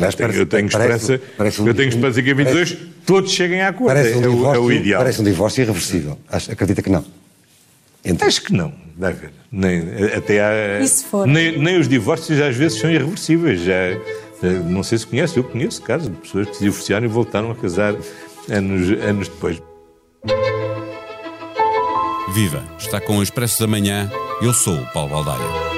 Aliás, parece- eu tenho parece- esperança, parece um- eu tenho esperança que em 22 todos cheguem a acordo. Parece um, é, o, divórcio, é o ideal. parece um divórcio irreversível. Acho- acredita que não. Então, Acho que não, deve haver. Nem, até há, E se for? Nem, nem os divórcios às vezes são irreversíveis. Já, eh, não sei se conhece, eu conheço casos de pessoas que se divorciaram e voltaram a casar anos, anos depois. Viva! Está com o Expresso da Manhã. Eu sou o Paulo Baldaia.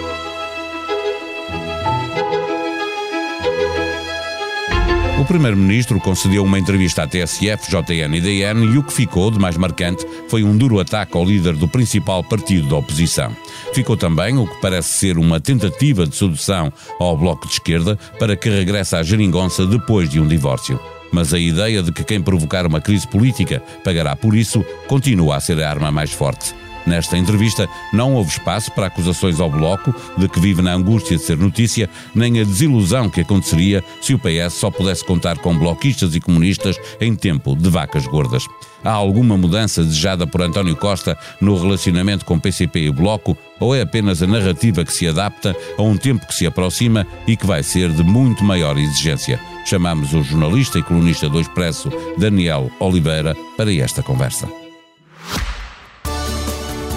O Primeiro-Ministro concedeu uma entrevista à TSF, JN e DN e o que ficou de mais marcante foi um duro ataque ao líder do principal partido da oposição. Ficou também o que parece ser uma tentativa de sedução ao Bloco de Esquerda para que regresse à geringonça depois de um divórcio. Mas a ideia de que quem provocar uma crise política pagará por isso continua a ser a arma mais forte. Nesta entrevista, não houve espaço para acusações ao Bloco de que vive na angústia de ser notícia, nem a desilusão que aconteceria se o PS só pudesse contar com bloquistas e comunistas em tempo de vacas gordas. Há alguma mudança desejada por António Costa no relacionamento com PCP e Bloco, ou é apenas a narrativa que se adapta a um tempo que se aproxima e que vai ser de muito maior exigência? Chamamos o jornalista e colunista do Expresso, Daniel Oliveira, para esta conversa.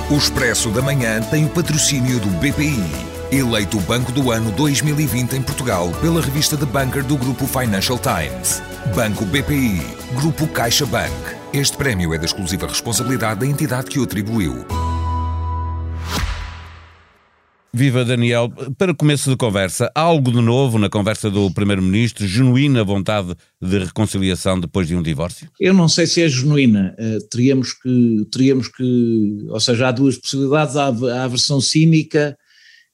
O Expresso da Manhã tem o patrocínio do BPI, eleito Banco do Ano 2020 em Portugal pela revista The Banker do Grupo Financial Times. Banco BPI, Grupo CaixaBank. Este prémio é da exclusiva responsabilidade da entidade que o atribuiu. Viva Daniel, para começo de conversa, algo de novo na conversa do Primeiro-Ministro, genuína vontade de reconciliação depois de um divórcio? Eu não sei se é genuína. Eh, teríamos, que, teríamos que. Ou seja, há duas possibilidades: há, há a versão cínica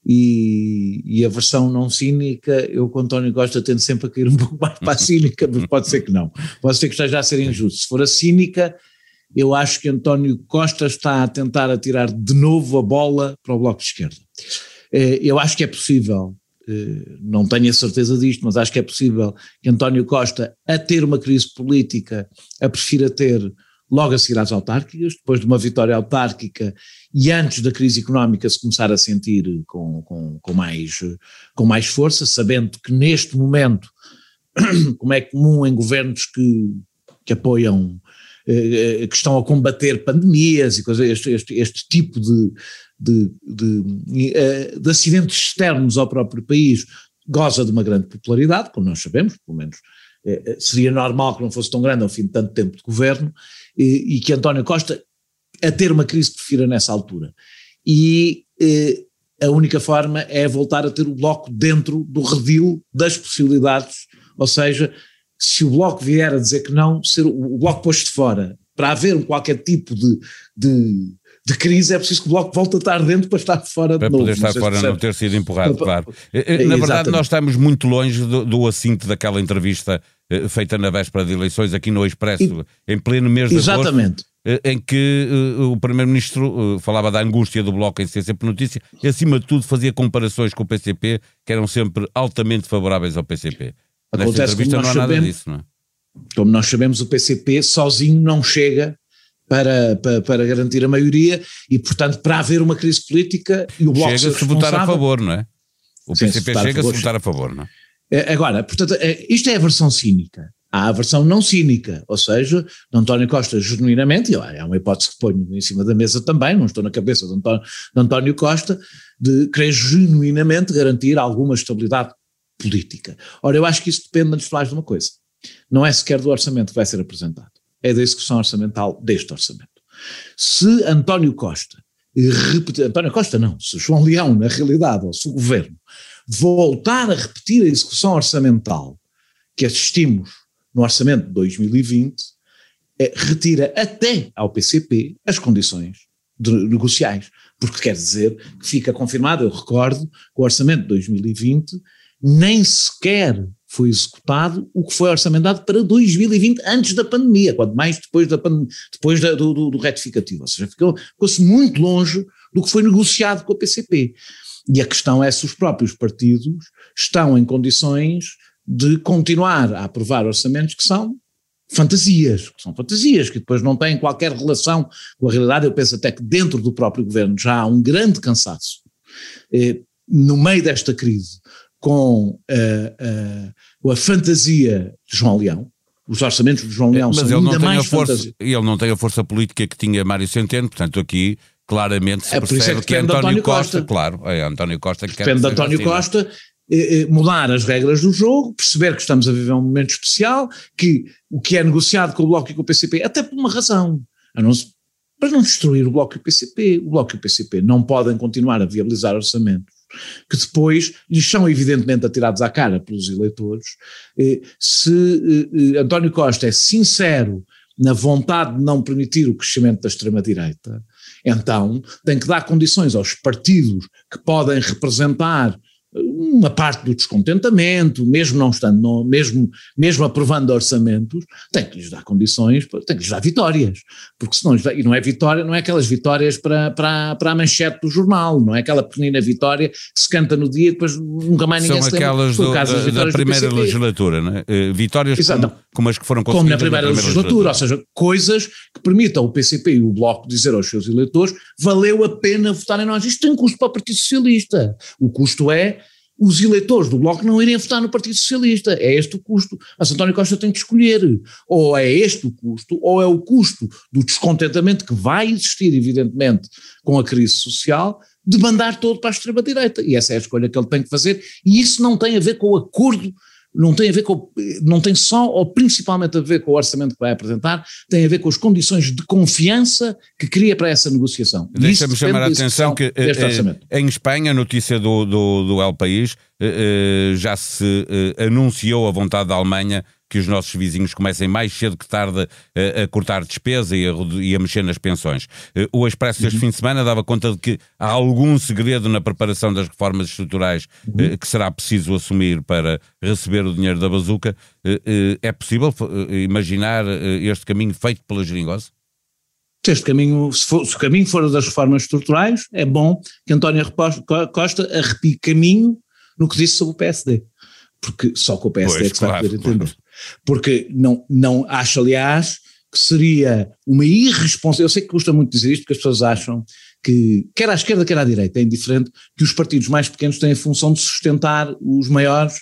e, e a versão não cínica. Eu, com António Costa, tendo sempre a cair um pouco mais para a cínica, mas pode ser que não. Pode ser que esteja a ser injusto. Se for a cínica, eu acho que António Costa está a tentar atirar de novo a bola para o Bloco de Esquerda. Eh, Eu acho que é possível, eh, não tenho a certeza disto, mas acho que é possível que António Costa, a ter uma crise política, a prefira ter logo a seguir às autárquicas, depois de uma vitória autárquica e antes da crise económica se começar a sentir com, com, com, mais, com mais força, sabendo que neste momento, como é comum em governos que, que apoiam, eh, que estão a combater pandemias e coisas, este, este, este tipo de, de, de, eh, de acidentes externos ao próprio país goza de uma grande popularidade, como nós sabemos, pelo menos eh, eh, seria normal que não fosse tão grande ao fim de tanto tempo de governo, e, e que António Costa a ter uma crise prefira nessa altura. E eh, a única forma é voltar a ter o Bloco dentro do redil das possibilidades, ou seja, se o Bloco vier a dizer que não, ser o, Bloco posto de fora, para haver qualquer tipo de, de, de crise é preciso que o Bloco volte a estar dentro para estar fora Para de novo. poder estar Não fora, não percebe. ter sido empurrado, Para- claro. Eh, eh, Na verdade, Exatamente. nós estamos muito longe do, do assinto daquela entrevista eh, feita na véspera de eleições aqui no Expresso, em pleno mês de agosto. Exatamente. eh, Em que eh, o Primeiro-Ministro eh, falava da angústia do Bloco em ser sempre notícia e, acima de tudo, fazia comparações com o PCP que eram sempre altamente favoráveis ao PCP. Acontece como entrevista não nós há nada sabemos. disso, não é? Como nós sabemos, o PCP sozinho não chega para, para, para garantir a maioria e, portanto, para haver uma crise política e o Bloco Chega se votar a favor, não é? O Sim, PCP chega se votar a favor, não é? É, Agora, portanto, é, isto é a versão cínica. Há a versão não cínica, ou seja, de António Costa genuinamente, e é uma hipótese que ponho em cima da mesa também, não estou na cabeça de António, de António Costa, de querer genuinamente garantir alguma estabilidade política. Ora, eu acho que isso depende, antes de mais de uma coisa. Não é sequer do orçamento que vai ser apresentado, é da execução orçamental deste orçamento. Se António Costa, António Costa não, se João Leão, na realidade, ou se o governo, voltar a repetir a execução orçamental que assistimos no orçamento de 2020, eh, retira até ao PCP as condições de- negociais, porque quer dizer que fica confirmado, eu recordo, que o orçamento de 2020 nem sequer foi executado o que foi orçamentado para 2020 antes da pandemia, quanto mais depois, da depois da- do, do- retificativo, ou seja, ficou- ficou-se muito longe do que foi negociado com a PCP. E a questão é se os próprios partidos estão em condições de continuar a aprovar orçamentos que são fantasias, que são fantasias, que depois não têm qualquer relação com a realidade. Eu penso até que dentro do próprio governo já há um grande cansaço, eh, no meio desta crise, com uh, uh, a fantasia de João Leão, os orçamentos de João Leão Mas são ele ainda não, tem mais a força, fantasia. ele não tem a força política que tinha Mário Centeno, portanto aqui claramente se É isso é percebe que que, é António, António Costa, Costa. claro, é António Costa que Depende de António assim. Costa eh, eh, mudar as regras do jogo, perceber que estamos a viver um momento especial, que o que é negociado com o Bloco e com o PCP, até por uma razão, a não se- para não destruir o Bloco e o PCP. O Bloco e o PCP não podem continuar a viabilizar orçamentos que depois lhes são evidentemente atirados à cara pelos eleitores. Eh, Se eh, eh, António Costa é sincero na vontade de não permitir o crescimento da extrema-direita, então tem que dar condições aos partidos que podem representar uma parte do descontentamento, mesmo não estando, no- mesmo, mesmo aprovando orçamentos, tem que lhes dar condições, tem que lhes dar vitórias, porque senão, lhes dá- e não é vitória, não é aquelas vitórias para, para, para a manchete do jornal, não é aquela pequenina vitória que se canta no dia e depois nunca mais ninguém São se lembra. aquelas Foi o do- da, da primeira legislatura, não é? Eh, vitórias Exato. como, como as que foram como conseguidas na primeira, legislatura, ou seja, coisas que permitam o PCP e o Bloco dizer aos seus eleitores valeu a pena votar em nós. Isto tem custo para o Partido Socialista. O custo é os eleitores do Bloco não irem votar no Partido Socialista. É este o custo. Mas António Costa tem que escolher. Ou é este o custo, ou é o custo do descontentamento que vai existir, evidentemente, com a crise social, de mandar todo para a extrema-direita. E essa é a escolha que ele tem que fazer. E isso não tem a ver com o acordo não tem a ver com, não tem só ou principalmente a ver com o orçamento que vai apresentar, tem a ver com as condições de confiança que cria para essa negociação. Deixa-me chamar a atenção que eh, eh, em Espanha, notícia do, do, do El País, eh, eh, já se eh, anunciou a vontade da Alemanha que os nossos vizinhos comecem mais cedo que tarde eh, a cortar despesa e a, e a mexer nas pensões. Eh, o Expresso Uhum. deste fim de semana dava conta de que há algum segredo na preparação das reformas estruturais Uhum. eh, que será preciso assumir para receber o dinheiro da bazuca. É possível imaginar este caminho feito pela geringosa? Se este caminho, se, for- se o caminho for das reformas estruturais, é bom que António Costa arrepie caminho no que disse sobre o PSD. Porque só com o PSD Pois, é que se vai claro, poder entender. Porque não, não acho, aliás, que seria uma irresponsabilidade. Eu sei que custa muito dizer isto, porque as pessoas acham que, quer à esquerda, quer à direita, é indiferente, que os partidos mais pequenos têm a função de sustentar os maiores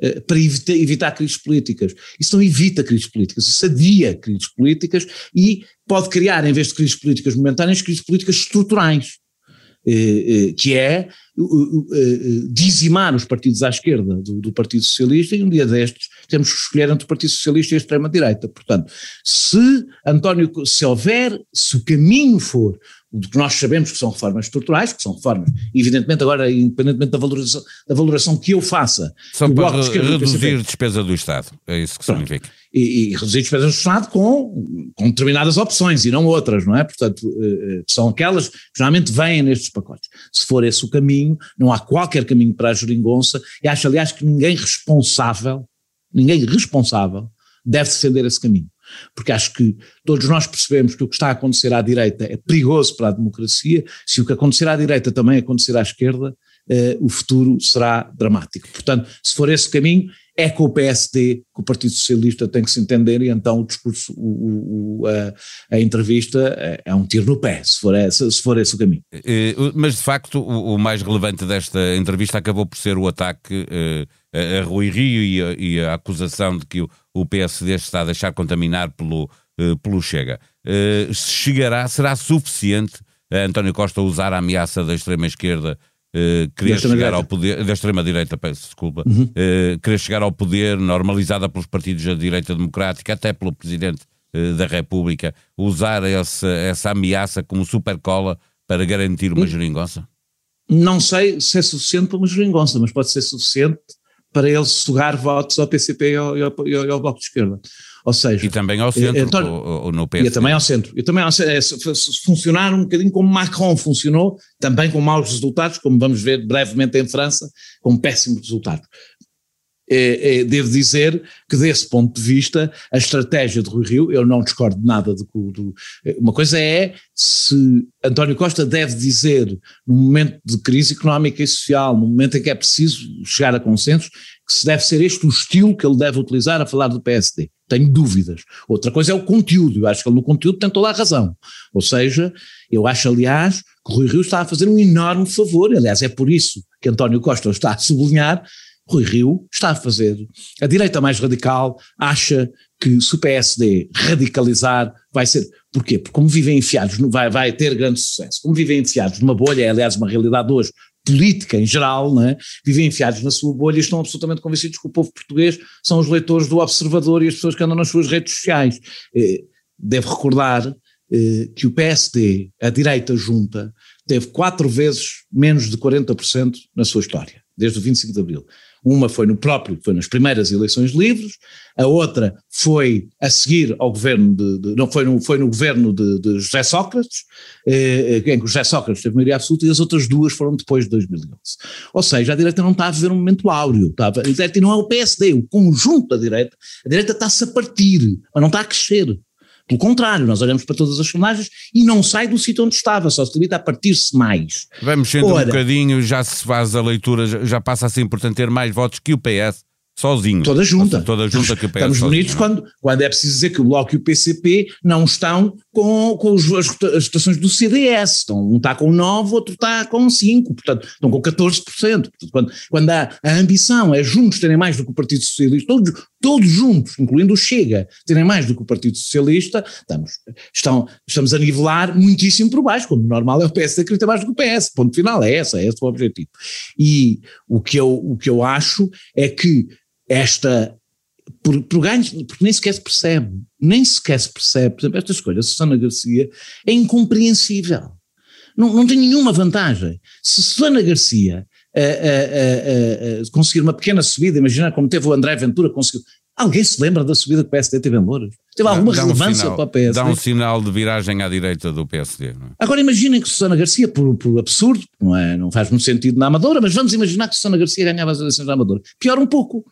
eh, para evita- evitar crises políticas. Isso não evita crises políticas, isso adia crises políticas e pode criar, em vez de crises políticas momentâneas, crises políticas estruturais, que é uh, uh, uh, dizimar os partidos à esquerda do, do Partido Socialista e um dia destes temos que escolher entre o Partido Socialista e a extrema-direita. Portanto, se António, se houver, se o caminho for o que nós sabemos que são reformas estruturais, que são reformas, evidentemente agora, independentemente da valoração, da valoração que eu faça, Só do para de do reduzir PCP, despesa do Estado. É isso que Pronto. significa. e, e reduzir despesas do Estado com, com determinadas opções e não outras, não é? Portanto, eh, eh, são aquelas que geralmente vêm nestes pacotes. Se for esse o caminho, não há qualquer caminho para a geringonça e acho, aliás, que ninguém responsável, ninguém responsável deve defender esse caminho. Porque acho que todos nós percebemos que o que está a acontecer à direita é perigoso para a democracia, se o que acontecer à direita também acontecer à esquerda, eh, o futuro será dramático. Portanto, se for esse caminho, é com o PSD que o Partido Socialista tem que se entender e então o discurso, o, o- a, a entrevista é, é um tiro no pé, se for esse, se for esse o caminho. Eh, Mas, de facto, o o mais relevante desta entrevista acabou por ser o ataque eh, a a Rui Rio e a, e a acusação de que o, PSD está a deixar contaminar pelo, eh, pelo Chega. Eh, chegará, será suficiente a António Costa usar a ameaça da extrema-esquerda querer extrema-direita. chegar ao poder, da extrema-direita, peço desculpa, eh, querer chegar ao poder normalizada pelos partidos da direita democrática, até pelo Presidente eh, da República, usar essa, essa ameaça como supercola para garantir uma geringonça? Não sei se é suficiente para uma geringonça, mas pode ser suficiente para ele sugar votos ao PCP e ao, e ao- e ao- e ao Bloco de Esquerda. Ou seja, E também ao centro, António- ou, ou no E PSD. também ao centro. E também ao centro. É, funcionar um bocadinho como Macron funcionou, também com maus resultados, como vamos ver brevemente em França, com péssimos resultados. É, é, devo dizer que, desse ponto de vista, a estratégia de Rui Rio, eu não discordo nada do que. do- Uma coisa é se António Costa deve dizer, num momento de crise económica e social, num momento em que é preciso chegar a consensos, se deve ser este o estilo que ele deve utilizar a falar do PSD. Tenho dúvidas. Outra coisa é o conteúdo. Eu acho que ele no conteúdo tem toda a razão. Ou seja, eu acho, aliás, que o Rui Rio está a fazer um enorme favor. Aliás, é por isso que António Costa está a sublinhar Rui Rio está a fazer. A direita mais radical acha que se o PSD radicalizar vai ser. Porquê? Porque como vivem enfiados, vai, vai ter grande sucesso. Como vivem enfiados numa bolha, é aliás uma realidade hoje, política em geral, não é? vivem enfiados na sua bolha e estão absolutamente convencidos que o povo português são os leitores do Observador e as pessoas que andam nas suas redes sociais. Eh, devo recordar eh, que o PSD, a direita junta, teve quatro vezes menos de 40% na sua história, desde o 25 de Abril. Uma foi no próprio, foi nas primeiras eleições livres, a outra foi a seguir ao governo de, de não foi no, foi no governo de, de José Sócrates, eh, em que José Sócrates teve maioria absoluta e as outras duas foram depois de 2011. Ou seja, a direita não está a viver um momento áureo, está a, a direita não é o PSD, o conjunto da direita, a direita está-se a partir, mas não está a crescer. Pelo contrário, nós olhamos para todas as sondagens e não sai do sítio onde estava, só se limita a partir-se mais. Vamos sendo Ora, um bocadinho, já se faz a leitura, já passa a ser importante ter mais votos que o PS sozinho. Toda junta. Toda junta que o PS Estamos bonitos quando, quando é preciso dizer que o Bloco e o PCP não estão com, com os, as, as votações do CDS. Estão, um está com 9, outro está com 5, portanto, estão com 14%. Portanto, quando, quando há a ambição é juntos terem mais do que o Partido Socialista, todos, todos juntos, incluindo o Chega, terem mais do que o Partido Socialista, estamos, estão, estamos a nivelar muitíssimo por baixo, quando o normal é o PSD que tem mais do que o PS. Ponto final, é essa, é esse o objetivo. E o que eu, o que eu acho é que esta por, por ganhos, porque nem sequer se percebe, nem sequer se percebe, por exemplo, esta escolha, Susana Garcia, é incompreensível. Não, não tem nenhuma vantagem. Se Susana Garcia uh, uh, uh, conseguir uma pequena subida, imagina como teve o André Ventura, conseguiu. Alguém se lembra da subida que o PSD teve em Louros? Teve alguma dá relevância um sinal, para o PSD? Dá um sinal de viragem à direita do PSD. É? Agora imaginem que Susana Garcia, por, por absurdo, não, é, não faz muito sentido na Amadora, mas vamos imaginar que Susana Garcia ganhava as eleições na Amadora. Pior um pouco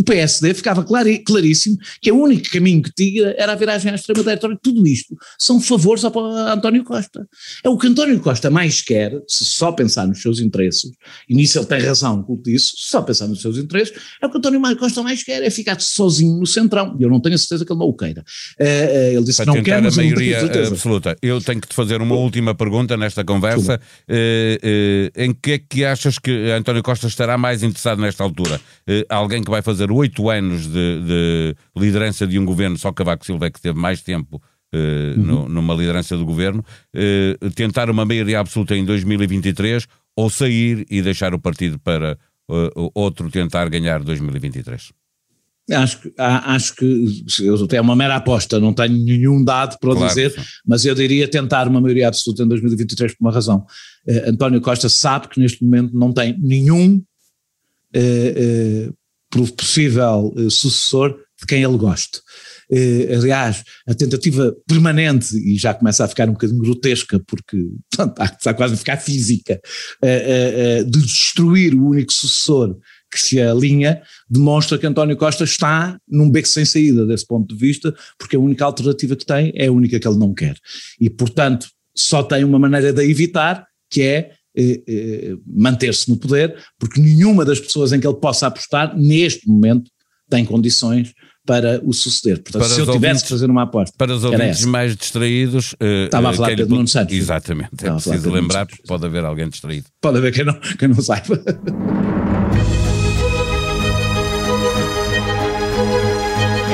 o PSD ficava claríssimo que o único caminho que tinha era a viragem à extrema-direita. Tudo isto são favores a António Costa. É o que António Costa mais quer, se só pensar nos seus interesses, e nisso ele tem razão com isso, se só pensar nos seus interesses, é o que António Costa mais quer, é ficar sozinho no centrão. E eu não tenho a certeza que ele não o queira. Uh, ele disse Para que não quer, mas a maioria absoluta. Eu tenho que te fazer uma última pergunta nesta conversa. Uh, em que é que achas que António Costa estará mais interessado nesta altura? alguém que vai fazer fazer oito anos de, de, liderança de um governo, só Cavaco Silva é que teve mais tempo uh, uhum. no, numa liderança do governo, uh, tentar uma maioria absoluta em 2023 ou sair e deixar o partido para uh, outro tentar ganhar 2023? Acho que, acho que tenho uma mera aposta, não tenho nenhum dado para claro, dizer, mas eu diria tentar uma maioria absoluta em 2023 por uma razão. Uh, António Costa sabe que neste momento não tem nenhum uh, uh, possível uh, sucessor de quem ele goste. Uh, aliás, a tentativa permanente, e já começa a ficar um bocadinho grotesca, porque está, quase a ficar física, uh, de destruir o único sucessor que se alinha, demonstra que António Costa está num beco sem saída desse ponto de vista, porque a única alternativa que tem é a única que ele não quer. E, portanto, só tem uma maneira de a evitar, que é eh, eh, manter-se no poder, porque nenhuma das pessoas em que ele possa apostar, neste momento, tem condições para o suceder. Portanto, para se eu tivesse ouvintes, que fazer uma aposta. Para os ouvintes mais distraídos. Uh, Estava a falar de Pedro Nuno Santos. Exatamente. É preciso lembrar, porque pode haver alguém distraído. Pode haver quem não, quem não saiba.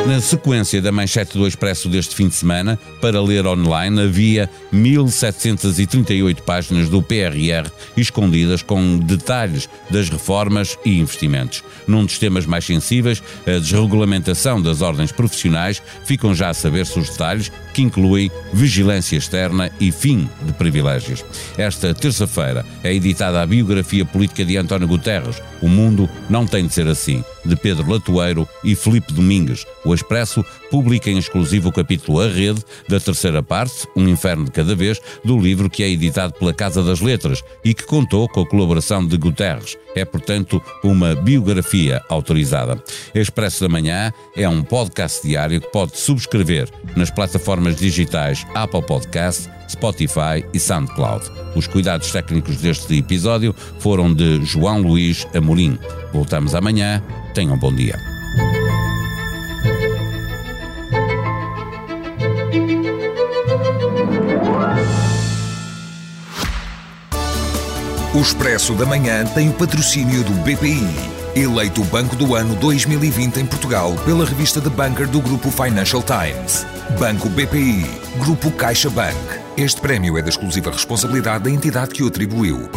Na sequência da manchete do Expresso deste fim de semana, para ler online, havia 1738 páginas do PRR escondidas com detalhes das reformas e investimentos. Num dos temas mais sensíveis, a desregulamentação das ordens profissionais, ficam já a saber-se os detalhes, que incluem vigilância externa e fim de privilégios. Esta terça-feira é editada a biografia política de António Guterres, O Mundo Não Tem de Ser Assim, de Pedro Latoeiro e Felipe Domingues. O Expresso publica em exclusivo o capítulo A Rede, da terceira parte, Um Inferno de Cada Vez, do livro que é editado pela Casa das Letras e que contou com a colaboração de Guterres. É, portanto, uma biografia autorizada. Expresso da Manhã é um podcast diário que pode subscrever nas plataformas digitais Apple Podcast, Spotify e SoundCloud. Os cuidados técnicos deste episódio foram de João Luís Amorim. Voltamos amanhã. Tenham um bom dia. O Expresso da Manhã tem o patrocínio do BPI Eleito Banco do Ano 2020 em Portugal pela revista The Banker do Grupo Financial Times. Banco BPI, Grupo CaixaBank. Este prémio é da exclusiva responsabilidade da entidade que o atribuiu.